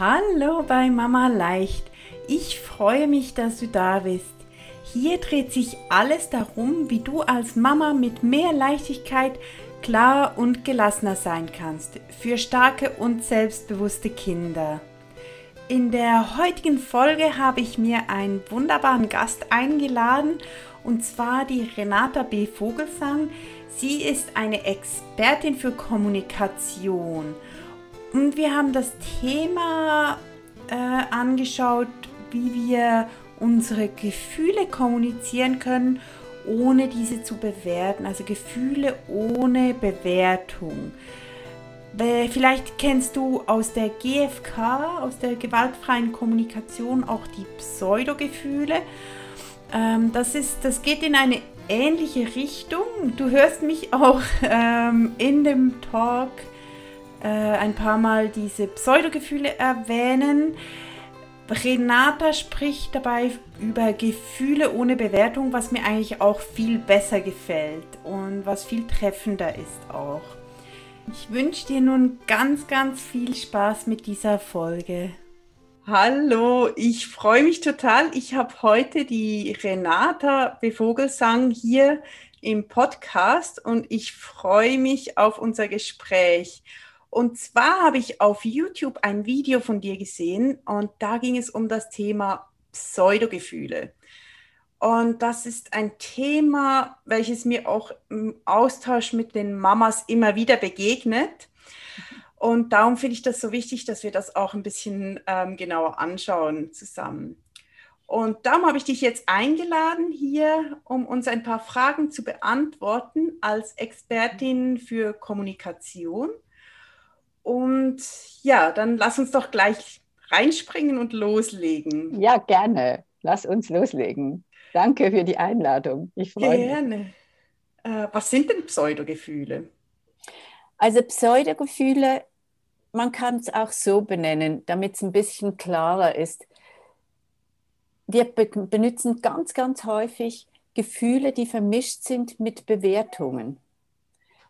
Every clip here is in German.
Hallo bei Mama Leicht. Ich freue mich, dass du da bist. Hier dreht sich alles darum, wie du als Mama mit mehr Leichtigkeit klar und gelassener sein kannst für starke und selbstbewusste Kinder. In der heutigen Folge habe ich mir einen wunderbaren Gast eingeladen und zwar die Renata B. Vogelsang. Sie ist eine Expertin für Kommunikation und wir haben das Thema äh, angeschaut, wie wir unsere Gefühle kommunizieren können, ohne diese zu bewerten. Also Gefühle ohne Bewertung. Vielleicht kennst du aus der GFK, aus der gewaltfreien Kommunikation, auch die Pseudogefühle. Ähm, das, ist, das geht in eine ähnliche Richtung. Du hörst mich auch ähm, in dem Talk äh, ein paar Mal diese Pseudogefühle erwähnen. Renata spricht dabei über Gefühle ohne Bewertung, was mir eigentlich auch viel besser gefällt und was viel treffender ist auch. Ich wünsche dir nun ganz, ganz viel Spaß mit dieser Folge. Hallo, ich freue mich total. Ich habe heute die Renata Bevogelsang hier im Podcast und ich freue mich auf unser Gespräch. Und zwar habe ich auf YouTube ein Video von dir gesehen und da ging es um das Thema Pseudogefühle. Und das ist ein Thema, welches mir auch im Austausch mit den Mamas immer wieder begegnet. Und darum finde ich das so wichtig, dass wir das auch ein bisschen ähm, genauer anschauen zusammen. Und darum habe ich dich jetzt eingeladen hier, um uns ein paar Fragen zu beantworten als Expertin für Kommunikation. Und ja, dann lass uns doch gleich reinspringen und loslegen. Ja, gerne. Lass uns loslegen. Danke für die Einladung. Ich freue mich. Gerne. Äh, was sind denn Pseudogefühle? Also Pseudogefühle, man kann es auch so benennen, damit es ein bisschen klarer ist. Wir be benutzen ganz, ganz häufig Gefühle, die vermischt sind mit Bewertungen.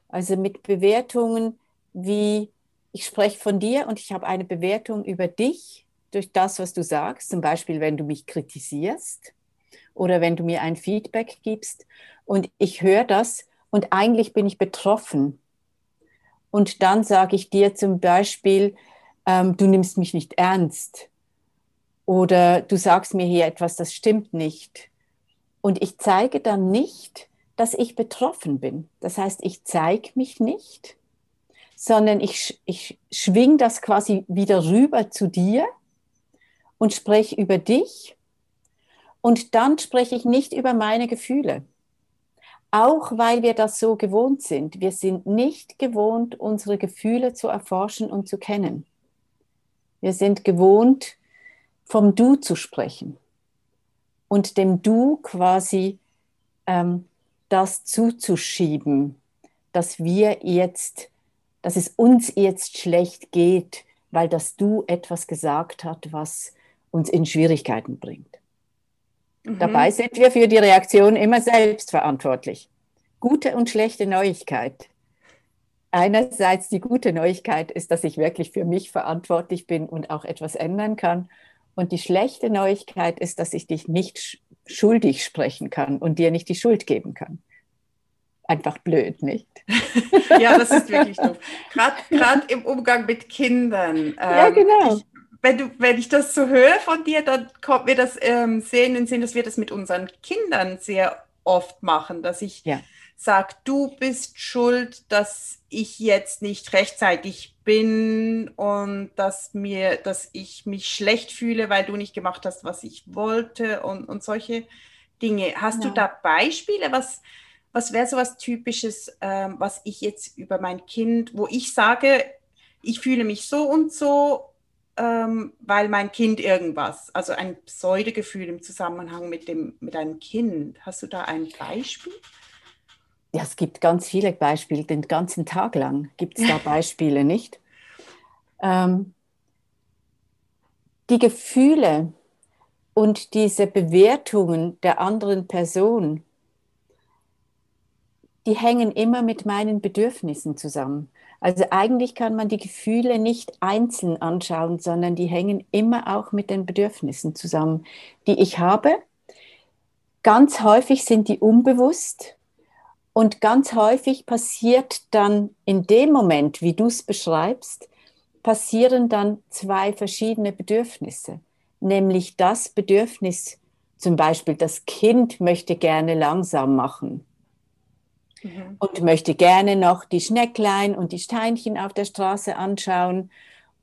Also mit Bewertungen wie ich spreche von dir und ich habe eine Bewertung über dich durch das, was du sagst, zum Beispiel wenn du mich kritisierst oder wenn du mir ein Feedback gibst und ich höre das und eigentlich bin ich betroffen. Und dann sage ich dir zum Beispiel, ähm, du nimmst mich nicht ernst oder du sagst mir hier etwas, das stimmt nicht. Und ich zeige dann nicht, dass ich betroffen bin. Das heißt, ich zeige mich nicht, sondern ich, ich schwing das quasi wieder rüber zu dir und spreche über dich. Und dann spreche ich nicht über meine Gefühle. Auch weil wir das so gewohnt sind. Wir sind nicht gewohnt, unsere Gefühle zu erforschen und zu kennen. Wir sind gewohnt, vom Du zu sprechen und dem Du quasi ähm, das zuzuschieben, dass wir jetzt dass es uns jetzt schlecht geht, weil das Du etwas gesagt hat, was uns in Schwierigkeiten bringt. Mhm. Dabei sind wir für die Reaktion immer selbst verantwortlich. Gute und schlechte Neuigkeit. Einerseits die gute Neuigkeit ist, dass ich wirklich für mich verantwortlich bin und auch etwas ändern kann. Und die schlechte Neuigkeit ist, dass ich dich nicht schuldig sprechen kann und dir nicht die Schuld geben kann einfach blöd, nicht? ja, das ist wirklich doof. Gerade im Umgang mit Kindern. Ähm, ja, genau. Ich, wenn, du, wenn ich das so höre von dir, dann kommt mir das ähm, sehen und sehen, dass wir das mit unseren Kindern sehr oft machen, dass ich ja. sage, du bist schuld, dass ich jetzt nicht rechtzeitig bin und dass mir, dass ich mich schlecht fühle, weil du nicht gemacht hast, was ich wollte und, und solche Dinge. Hast ja. du da Beispiele, was, was wäre so was Typisches, ähm, was ich jetzt über mein Kind, wo ich sage, ich fühle mich so und so, ähm, weil mein Kind irgendwas, also ein Pseudogefühl im Zusammenhang mit, dem, mit einem Kind. Hast du da ein Beispiel? Ja, es gibt ganz viele Beispiele, den ganzen Tag lang gibt es da Beispiele, nicht? Ähm, die Gefühle und diese Bewertungen der anderen Person, die hängen immer mit meinen Bedürfnissen zusammen. Also eigentlich kann man die Gefühle nicht einzeln anschauen, sondern die hängen immer auch mit den Bedürfnissen zusammen, die ich habe. Ganz häufig sind die unbewusst und ganz häufig passiert dann in dem Moment, wie du es beschreibst, passieren dann zwei verschiedene Bedürfnisse. Nämlich das Bedürfnis, zum Beispiel das Kind möchte gerne langsam machen mhm. und möchte gerne noch die Schnecklein und die Steinchen auf der Straße anschauen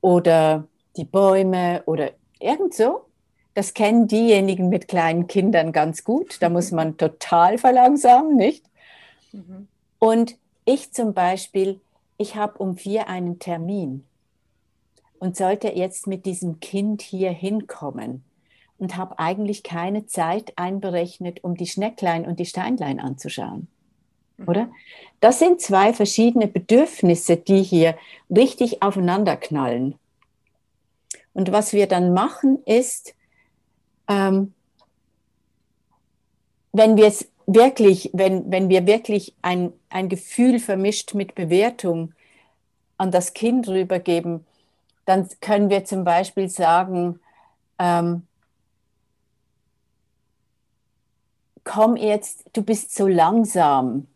oder die Bäume oder irgend so. Das kennen diejenigen mit kleinen Kindern ganz gut. Da muss man total verlangsamen, nicht? Mhm. Und ich zum Beispiel, ich habe um vier einen Termin und sollte jetzt mit diesem Kind hier hinkommen und habe eigentlich keine Zeit einberechnet, um die Schnecklein und die Steinlein anzuschauen. Mhm. Oder? Das sind zwei verschiedene Bedürfnisse, die hier richtig aufeinander knallen. Und was wir dann machen, ist, ähm, wenn wir es wirklich, wenn, wenn wir wirklich ein, ein Gefühl vermischt mit Bewertung an das Kind rübergeben, dann können wir zum Beispiel sagen, ähm, komm jetzt, du bist so langsam,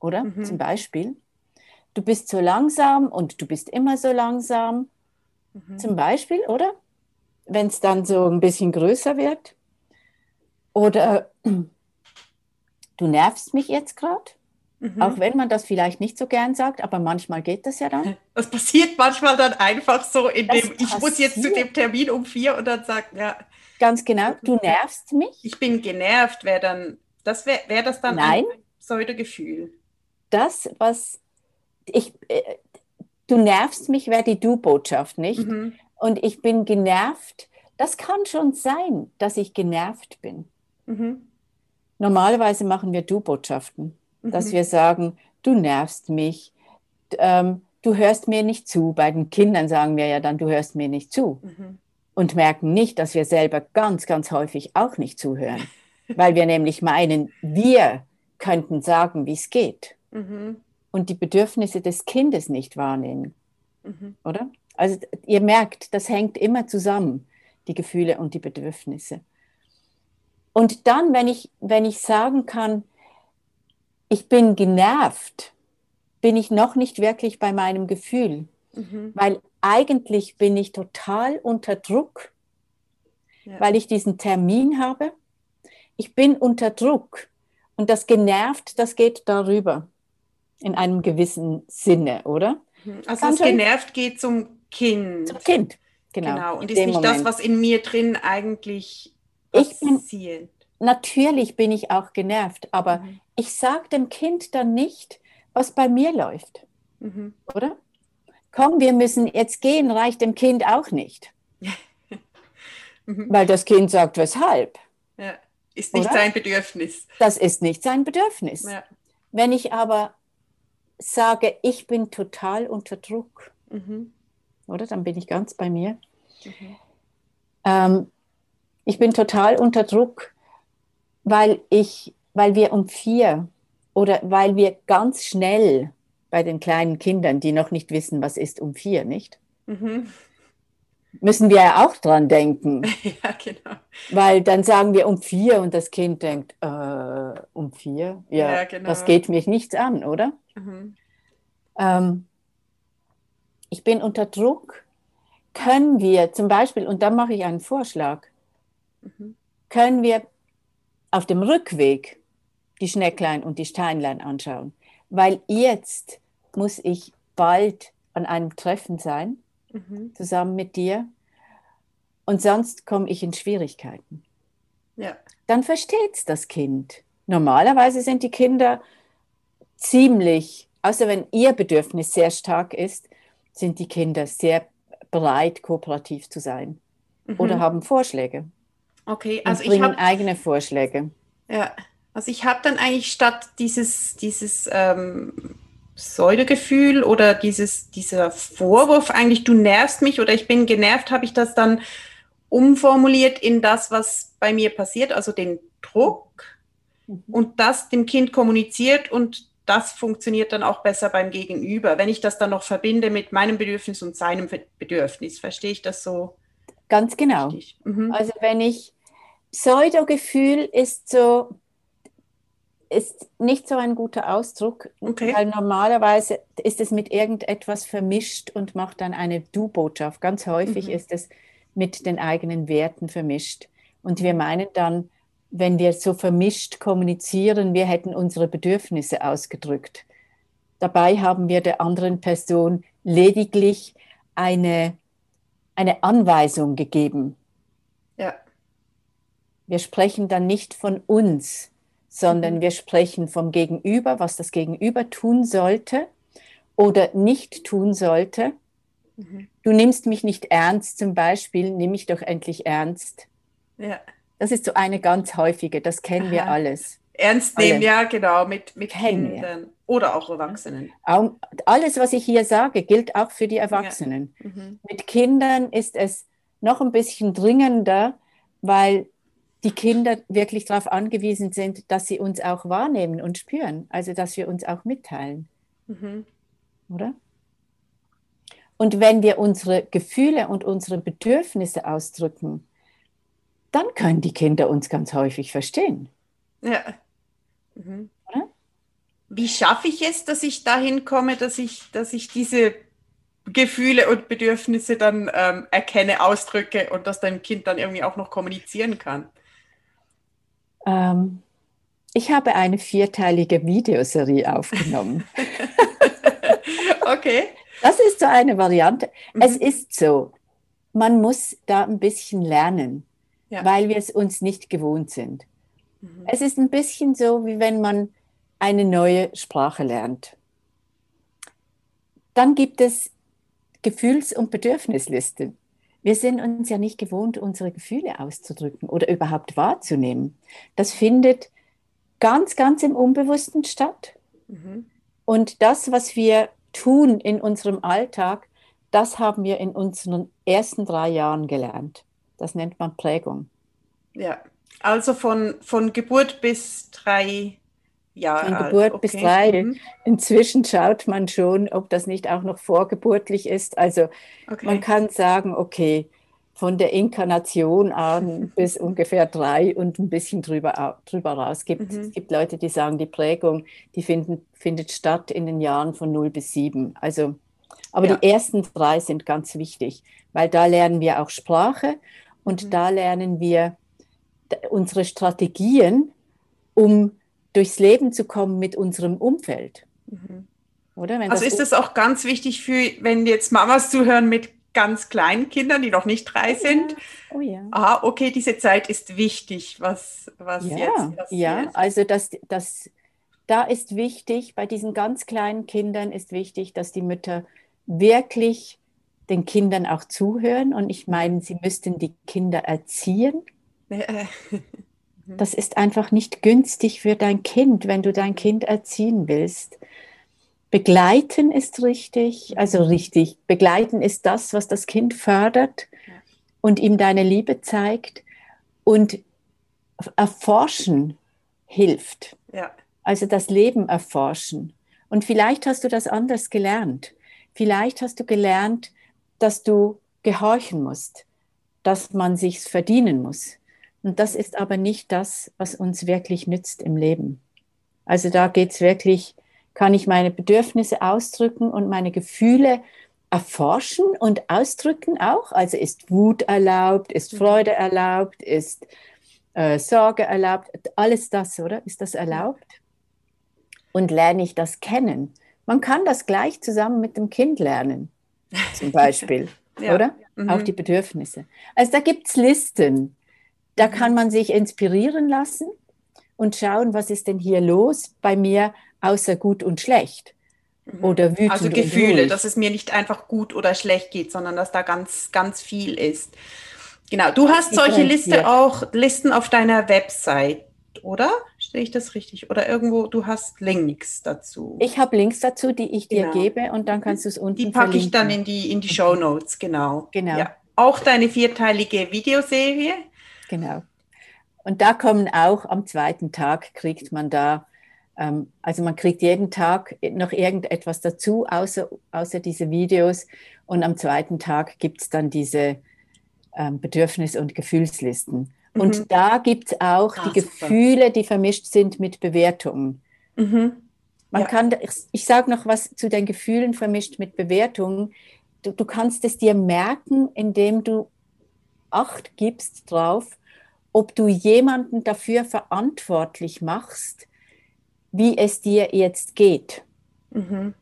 oder? Mhm. Zum Beispiel. Du bist so langsam und du bist immer so langsam. Mhm. Zum Beispiel, oder? Wenn es dann so ein bisschen größer wird. Oder du nervst mich jetzt gerade. Mhm. Auch wenn man das vielleicht nicht so gern sagt, aber manchmal geht das ja dann. Das passiert manchmal dann einfach so, indem ich muss jetzt zu dem Termin um vier und dann sagt, ja. Ganz genau, du nervst mich. Ich bin genervt, wäre dann, das wäre wär das dann Nein. ein Pseudogefühl. Das, was ich, äh, du nervst mich, wäre die Du-Botschaft, nicht? Mhm. Und ich bin genervt. Das kann schon sein, dass ich genervt bin. Mhm. Normalerweise machen wir Du-Botschaften, mhm. dass wir sagen, du nervst mich, ähm, du hörst mir nicht zu. Bei den Kindern sagen wir ja dann, du hörst mir nicht zu. Mhm. Und merken nicht, dass wir selber ganz, ganz häufig auch nicht zuhören, weil wir nämlich meinen, wir könnten sagen, wie es geht. Mhm. Und die Bedürfnisse des Kindes nicht wahrnehmen. Mhm. Oder? Also ihr merkt, das hängt immer zusammen, die Gefühle und die Bedürfnisse. Und dann, wenn ich, wenn ich sagen kann, ich bin genervt, bin ich noch nicht wirklich bei meinem Gefühl, mhm. weil eigentlich bin ich total unter Druck, ja. weil ich diesen Termin habe. Ich bin unter Druck und das genervt, das geht darüber in einem gewissen Sinne, oder? Mhm. Also Kann das genervt geht zum Kind. Zum Kind, genau. genau. Und ist nicht Moment. das, was in mir drin eigentlich ich bin, natürlich bin ich auch genervt, aber mhm. ich sage dem Kind dann nicht, was bei mir läuft. Mhm. Oder? Komm, wir müssen jetzt gehen, reicht dem Kind auch nicht. mhm. Weil das Kind sagt, weshalb? Ja. Ist nicht Oder? sein Bedürfnis. Das ist nicht sein Bedürfnis. Ja. Wenn ich aber sage, ich bin total unter Druck, mhm. oder? Dann bin ich ganz bei mir. Mhm. Ähm, ich bin total unter Druck, weil ich, weil wir um vier oder weil wir ganz schnell bei den kleinen Kindern, die noch nicht wissen, was ist um vier, nicht? Mhm. Müssen wir ja auch dran denken. ja, genau. Weil dann sagen wir um vier und das Kind denkt, äh, um vier? Ja, ja genau. das geht mich nichts an, oder? Mhm. Ähm, ich bin unter Druck. Können wir zum Beispiel, und da mache ich einen Vorschlag, Mhm. können wir auf dem Rückweg die Schnecklein und die Steinlein anschauen. Weil jetzt muss ich bald an einem Treffen sein, mhm. zusammen mit dir. Und sonst komme ich in Schwierigkeiten. Ja. Dann versteht es das Kind. Normalerweise sind die Kinder ziemlich, außer wenn ihr Bedürfnis sehr stark ist, sind die Kinder sehr bereit, kooperativ zu sein mhm. oder haben Vorschläge. Okay, also ich habe eigene Vorschläge. Ja, also ich habe dann eigentlich statt dieses dieses ähm, Säudegefühl oder dieses dieser Vorwurf eigentlich du nervst mich oder ich bin genervt, habe ich das dann umformuliert in das, was bei mir passiert, also den Druck mhm. und das dem Kind kommuniziert und das funktioniert dann auch besser beim Gegenüber. Wenn ich das dann noch verbinde mit meinem Bedürfnis und seinem Bedürfnis, verstehe ich das so? Ganz genau. Mhm. Also wenn ich Pseudo-Gefühl ist so, ist nicht so ein guter Ausdruck, okay. weil normalerweise ist es mit irgendetwas vermischt und macht dann eine Du-Botschaft. Ganz häufig mhm. ist es mit den eigenen Werten vermischt. Und wir meinen dann, wenn wir so vermischt kommunizieren, wir hätten unsere Bedürfnisse ausgedrückt. Dabei haben wir der anderen Person lediglich eine, eine Anweisung gegeben. Ja. Wir sprechen dann nicht von uns, sondern mhm. wir sprechen vom Gegenüber, was das Gegenüber tun sollte oder nicht tun sollte. Mhm. Du nimmst mich nicht ernst, zum Beispiel, nimm mich doch endlich ernst. Ja. Das ist so eine ganz häufige, das kennen Aha. wir alles. Ernst nehmen, Alle. ja, genau, mit, mit Kindern oder auch Erwachsenen. Alles, was ich hier sage, gilt auch für die Erwachsenen. Ja. Mhm. Mit Kindern ist es noch ein bisschen dringender, weil die Kinder wirklich darauf angewiesen sind, dass sie uns auch wahrnehmen und spüren, also dass wir uns auch mitteilen. Mhm. Oder? Und wenn wir unsere Gefühle und unsere Bedürfnisse ausdrücken, dann können die Kinder uns ganz häufig verstehen. Ja. Mhm. Wie schaffe ich es, dass ich dahin komme, dass ich, dass ich diese Gefühle und Bedürfnisse dann ähm, erkenne, ausdrücke und das dein Kind dann irgendwie auch noch kommunizieren kann? Ähm, ich habe eine vierteilige Videoserie aufgenommen. okay. Das ist so eine Variante. Mhm. Es ist so, man muss da ein bisschen lernen ja. weil wir es uns nicht gewohnt sind. Mhm. Es ist ein bisschen so, wie wenn man eine neue Sprache lernt. Dann gibt es Gefühls- und Bedürfnislisten. Wir sind uns ja nicht gewohnt, unsere Gefühle auszudrücken oder überhaupt wahrzunehmen. Das findet ganz, ganz im Unbewussten statt. Mhm. Und das, was wir tun in unserem Alltag, das haben wir in unseren ersten drei Jahren gelernt. Das nennt man Prägung. Ja, also von, von Geburt bis drei Jahre. Von Geburt okay. bis drei. Mhm. Inzwischen schaut man schon, ob das nicht auch noch vorgeburtlich ist. Also okay. man kann sagen, okay, von der Inkarnation an bis ungefähr drei und ein bisschen drüber, drüber raus. Es gibt, mhm. es gibt Leute, die sagen, die Prägung, die finden, findet statt in den Jahren von 0 bis 7. Also, aber ja. die ersten drei sind ganz wichtig, weil da lernen wir auch Sprache und mhm. da lernen wir unsere Strategien, um durchs Leben zu kommen mit unserem Umfeld. Mhm. Oder? Wenn also ist das auch ganz wichtig für, wenn jetzt Mamas zuhören mit ganz kleinen Kindern, die noch nicht drei oh sind. Ja. Oh ja. Ah, okay, diese Zeit ist wichtig, was, was ja, jetzt passiert. Ja, also das, das, da ist wichtig, bei diesen ganz kleinen Kindern ist wichtig, dass die Mütter wirklich den Kindern auch zuhören. Und ich meine, sie müssten die Kinder erziehen. Das ist einfach nicht günstig für dein Kind, wenn du dein Kind erziehen willst. Begleiten ist richtig, also richtig. Begleiten ist das, was das Kind fördert und ihm deine Liebe zeigt. Und erforschen hilft. Ja. Also das Leben erforschen. Und vielleicht hast du das anders gelernt. Vielleicht hast du gelernt, dass du gehorchen musst, dass man sich's verdienen muss. Und das ist aber nicht das, was uns wirklich nützt im Leben. Also da geht's wirklich, kann ich meine Bedürfnisse ausdrücken und meine Gefühle erforschen und ausdrücken auch. Also ist Wut erlaubt, ist mhm. Freude erlaubt, ist äh, Sorge erlaubt, alles das, oder? Ist das erlaubt? Und lerne ich das kennen? Man kann das gleich zusammen mit dem Kind lernen zum Beispiel, ja. oder? Mhm. Auch die Bedürfnisse. Also da gibt es Listen. Da mhm. kann man sich inspirieren lassen und schauen, was ist denn hier los bei mir außer gut und schlecht. Mhm. Oder wütend Also Gefühle, dass es mir nicht einfach gut oder schlecht geht, sondern dass da ganz, ganz viel ist. Genau, du hast solche Liste auch, Listen auf deiner Website, oder? Sehe ich das richtig? Oder irgendwo, du hast Links dazu. Ich habe Links dazu, die ich dir genau. gebe und dann kannst du es unten Die packe verlinken. ich dann in die, in die Show Notes, genau. Genau. Ja. Auch deine vierteilige Videoserie. Genau. Und da kommen auch am zweiten Tag, kriegt man da Ähm, also man kriegt jeden Tag noch irgendetwas dazu, außer, außer diese Videos. Und am zweiten Tag gibt es dann diese ähm, Bedürfnis- und Gefühlslisten. Mhm. Und da gibt es auch ah, die super. Gefühle, die vermischt sind mit Bewertungen. Mhm. Man ja. kann, ich, ich sage noch was zu den Gefühlen vermischt mit Bewertungen. Du, du kannst es dir merken, indem du Acht gibst drauf, ob du jemanden dafür verantwortlich machst, wie es dir jetzt geht. Mhm.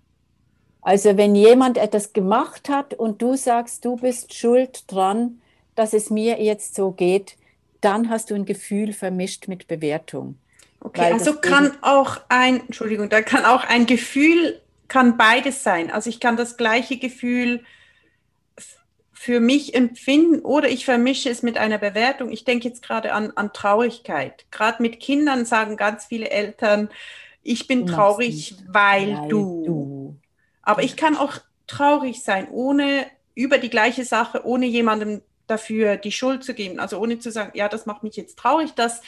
Also wenn jemand etwas gemacht hat und du sagst, du bist schuld dran, dass es mir jetzt so geht, dann hast du ein Gefühl vermischt mit Bewertung. Okay, also kann auch ein, Entschuldigung, da kann auch ein Gefühl, kann beides sein. Also ich kann das gleiche Gefühl für mich empfinden oder ich vermische es mit einer Bewertung. Ich denke jetzt gerade an, an Traurigkeit. Gerade mit Kindern sagen ganz viele Eltern, ich bin traurig, weil, weil du. du. Aber ich kann auch traurig sein, ohne über die gleiche Sache, ohne jemandem dafür die Schuld zu geben. Also ohne zu sagen, ja, das macht mich jetzt traurig, dass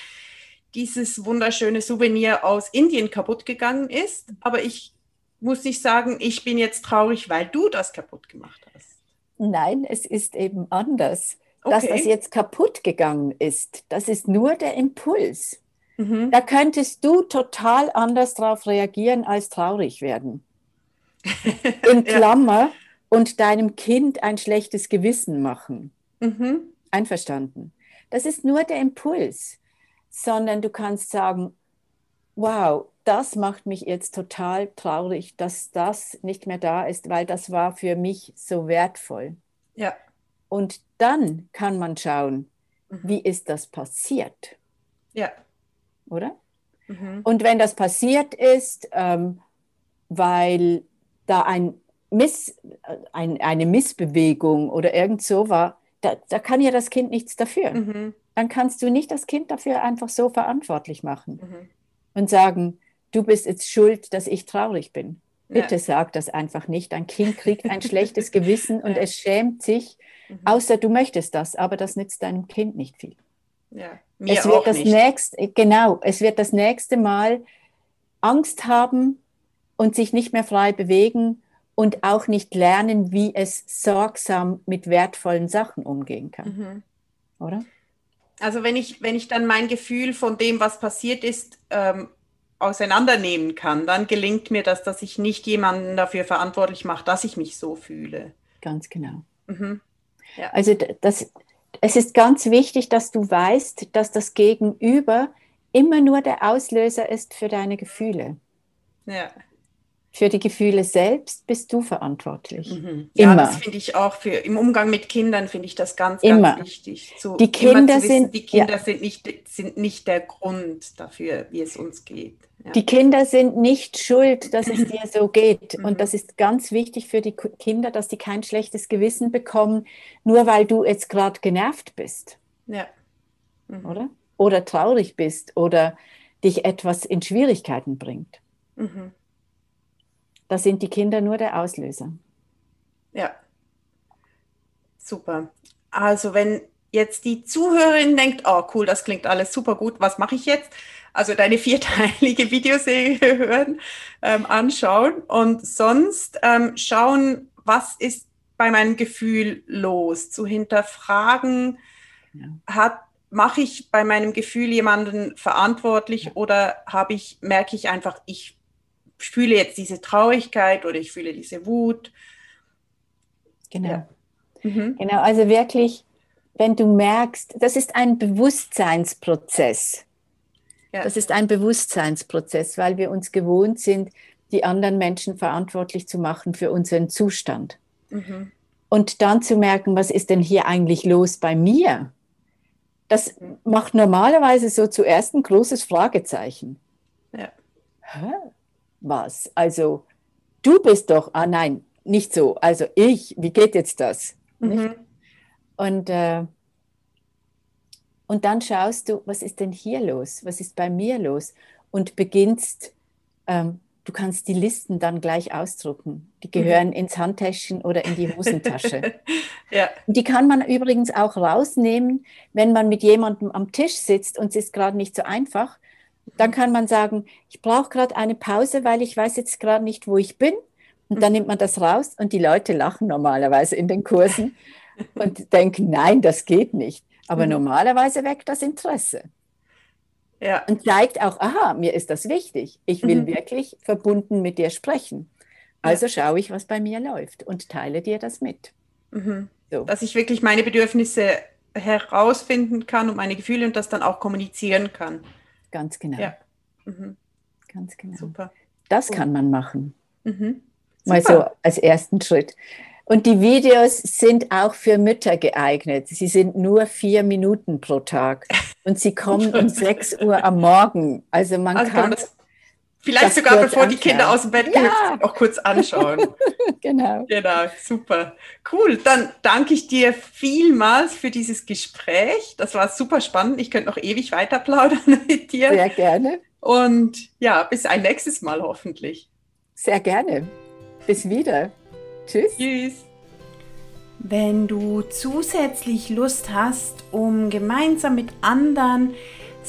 dieses wunderschöne Souvenir aus Indien kaputt gegangen ist. Aber ich muss nicht sagen, ich bin jetzt traurig, weil du das kaputt gemacht hast. Nein, es ist eben anders. Okay. Dass das jetzt kaputt gegangen ist, das ist nur der Impuls. Mhm. Da könntest du total anders darauf reagieren als traurig werden. In Klammer ja. und deinem Kind ein schlechtes Gewissen machen. Mhm. Einverstanden. Das ist nur der Impuls, sondern du kannst sagen, wow, das macht mich jetzt total traurig, dass das nicht mehr da ist, weil das war für mich so wertvoll. Ja. Und dann kann man schauen, mhm. wie ist das passiert? Ja. Oder? Mhm. Und wenn das passiert ist, ähm, weil da ein Miss, ein, eine Missbewegung oder irgend so war, da, da kann ja das Kind nichts dafür. Mhm. Dann kannst du nicht das Kind dafür einfach so verantwortlich machen mhm. Und sagen, du bist jetzt schuld, dass ich traurig bin. Bitte ja. sag das einfach nicht. Ein Kind kriegt ein schlechtes Gewissen und ja. es schämt sich, mhm. außer du möchtest das, aber das nützt deinem Kind nicht viel. Ja, mir es wird auch das nicht. nächste, genau, es wird das nächste Mal Angst haben und sich nicht mehr frei bewegen und auch nicht lernen, wie es sorgsam mit wertvollen Sachen umgehen kann. Mhm. Oder? Also wenn ich, wenn ich dann mein Gefühl von dem, was passiert ist, ähm, auseinandernehmen kann, dann gelingt mir das, dass ich nicht jemanden dafür verantwortlich mache, dass ich mich so fühle. Ganz genau. Mhm. Ja. Also das, es ist ganz wichtig, dass du weißt, dass das Gegenüber immer nur der Auslöser ist für deine Gefühle. Ja. Für die Gefühle selbst bist du verantwortlich. Mhm. Ja, immer. das finde ich auch für im Umgang mit Kindern finde ich das ganz, immer. ganz wichtig. Zu, die Kinder wissen, sind die Kinder ja. sind, nicht, sind nicht der Grund dafür, wie es uns geht. Ja. Die Kinder sind nicht schuld, dass es dir so geht. Mhm. Und das ist ganz wichtig für die Kinder, dass die kein schlechtes Gewissen bekommen, nur weil du jetzt gerade genervt bist. Ja. Mhm. Oder? Oder traurig bist oder dich etwas in Schwierigkeiten bringt. Mhm. Da sind die Kinder nur der Auslöser. Ja. Super. Also wenn jetzt die Zuhörerin denkt, oh cool, das klingt alles super gut, was mache ich jetzt? Also deine vierteilige Videoserie hören, ähm, anschauen und sonst ähm, schauen, was ist bei meinem Gefühl los, zu hinterfragen, ja. hat mache ich bei meinem Gefühl jemanden verantwortlich ja. oder habe ich merke ich einfach, ich ich fühle jetzt diese Traurigkeit oder ich fühle diese Wut. Genau. Ja. Mhm. Genau, also wirklich, wenn du merkst, das ist ein Bewusstseinsprozess. Ja. Das ist ein Bewusstseinsprozess, weil wir uns gewohnt sind, die anderen Menschen verantwortlich zu machen für unseren Zustand. Mhm. Und dann zu merken, was ist denn hier eigentlich los bei mir? Das macht normalerweise so zuerst ein großes Fragezeichen. Ja. Was? Also du bist doch, ah nein, nicht so. Also ich, wie geht jetzt das? Mhm. Und, äh, und dann schaust du, was ist denn hier los? Was ist bei mir los? Und beginnst, ähm, du kannst die Listen dann gleich ausdrucken. Die gehören mhm. ins Handtäschchen oder in die Hosentasche. ja. Die kann man übrigens auch rausnehmen, wenn man mit jemandem am Tisch sitzt und es ist gerade nicht so einfach Dann kann man sagen, ich brauche gerade eine Pause, weil ich weiß jetzt gerade nicht, wo ich bin. Und dann nimmt man das raus und die Leute lachen normalerweise in den Kursen und denken, nein, das geht nicht. Aber mhm. normalerweise weckt das Interesse. Ja. Und zeigt auch, aha, mir ist das wichtig. Ich will mhm. wirklich verbunden mit dir sprechen. Also ja. schaue ich, was bei mir läuft und teile dir das mit. Mhm. So. Dass ich wirklich meine Bedürfnisse herausfinden kann und meine Gefühle und das dann auch kommunizieren kann. Ganz genau. Ja. Mhm. Ganz genau. Super. Das kann man machen. Mhm. Mal so als ersten Schritt. Und die Videos sind auch für Mütter geeignet. Sie sind nur vier Minuten pro Tag und sie kommen um 6 Uhr am Morgen. Also man also kann, kann vielleicht sogar bevor anschauen. die Kinder aus dem Bett gehen, ja. auch kurz anschauen. genau. Genau, super. Cool. Dann danke ich dir vielmals für dieses Gespräch. Das war super spannend. Ich könnte noch ewig weiter plaudern mit dir. Sehr gerne. Und ja, bis ein nächstes Mal hoffentlich. Sehr gerne. Bis wieder. Tschüss. Tschüss. Wenn du zusätzlich Lust hast, um gemeinsam mit anderen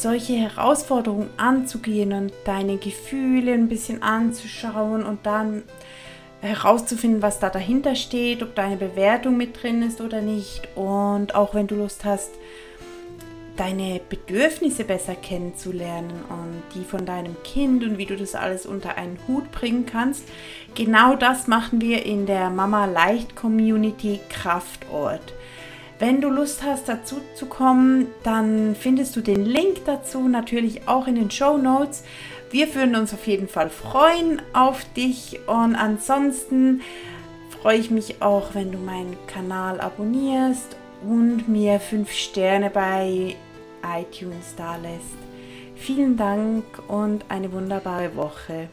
solche Herausforderungen anzugehen und deine Gefühle ein bisschen anzuschauen und dann herauszufinden, was da dahinter steht, ob deine Bewertung mit drin ist oder nicht. Und auch wenn du Lust hast, deine Bedürfnisse besser kennenzulernen und die von deinem Kind und wie du das alles unter einen Hut bringen kannst. Genau das machen wir in der Mama Leicht Community Kraftort. Wenn du Lust hast, dazu zu kommen, dann findest du den Link dazu natürlich auch in den Show Notes. Wir würden uns auf jeden Fall freuen auf dich und ansonsten freue ich mich auch, wenn du meinen Kanal abonnierst und mir 5 Sterne bei iTunes da lässt. Vielen Dank und eine wunderbare Woche.